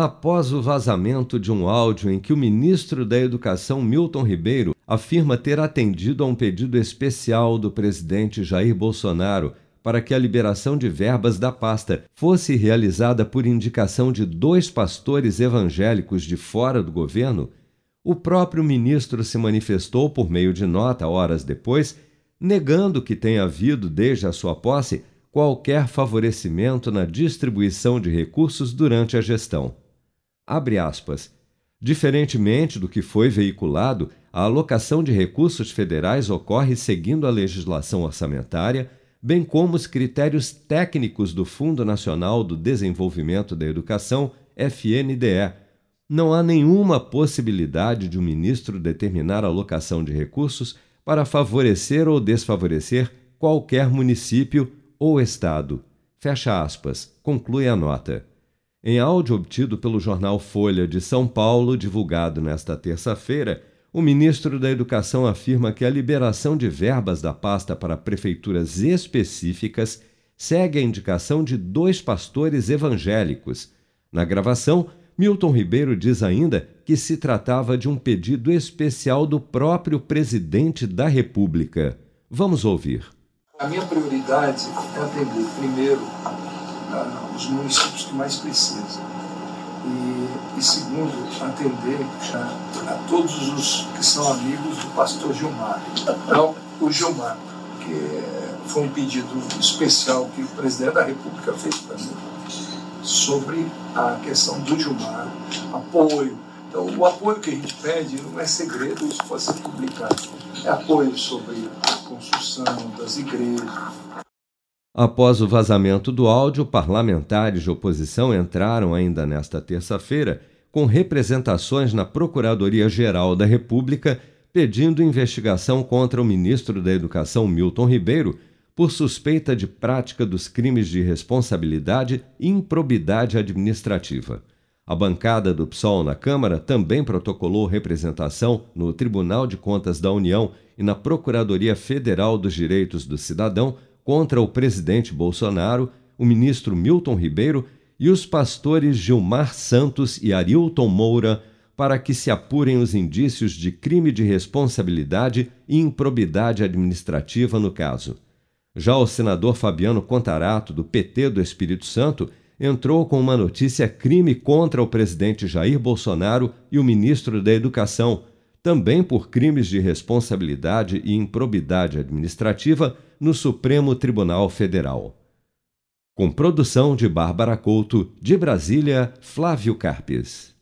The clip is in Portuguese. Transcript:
após o vazamento de um áudio em que o ministro da Educação Milton Ribeiro afirma ter atendido a um pedido especial do presidente Jair Bolsonaro para que a liberação de verbas da pasta fosse realizada por indicação de dois pastores evangélicos de fora do governo, o próprio ministro se manifestou por meio de nota horas depois, negando que tenha havido desde a sua posse qualquer favorecimento na distribuição de recursos durante a gestão. Abre aspas. Diferentemente do que foi veiculado, a alocação de recursos federais ocorre seguindo a legislação orçamentária, bem como os critérios técnicos do Fundo Nacional do Desenvolvimento da Educação, FNDE. Não há nenhuma possibilidade de o um ministro determinar a alocação de recursos para favorecer ou desfavorecer qualquer município ou estado. Fecha aspas, conclui a nota. Em áudio obtido pelo jornal Folha de São Paulo, divulgado nesta terça-feira, o ministro da Educação afirma que a liberação de verbas da pasta para prefeituras específicas segue a indicação de dois pastores evangélicos. Na gravação, Milton Ribeiro diz ainda que se tratava de um pedido especial do próprio presidente da República. Vamos ouvir. A minha prioridade é atender primeiro uh, os municípios que mais precisam. E, e segundo, atender a, todos os que são amigos do pastor Gilmar. Então, o Gilmar, que foi um pedido especial que o presidente da República fez para mim, sobre a questão do Gilmar, apoio. Então, o apoio que a gente pede não é segredo, isso pode ser publicado. É apoio sobre a construção das igrejas, Após o vazamento do áudio, parlamentares de oposição entraram ainda nesta terça-feira com representações na Procuradoria-Geral da República pedindo investigação contra o ministro da Educação Milton Ribeiro por suspeita de prática dos crimes de responsabilidade e improbidade administrativa. A bancada do PSOL na Câmara também protocolou representação no Tribunal de Contas da União e na Procuradoria Federal dos Direitos do Cidadão contra o presidente Bolsonaro, o ministro Milton Ribeiro e os pastores Gilmar Santos e Arilton Moura para que se apurem os indícios de crime de responsabilidade e improbidade administrativa no caso. Já o senador Fabiano Contarato, do PT do Espírito Santo, entrou com uma notícia crime contra o presidente Jair Bolsonaro e o ministro da Educação, também por crimes de responsabilidade e improbidade administrativa no Supremo Tribunal Federal. Com produção de Bárbara Couto, de Brasília, Flávio Carpes.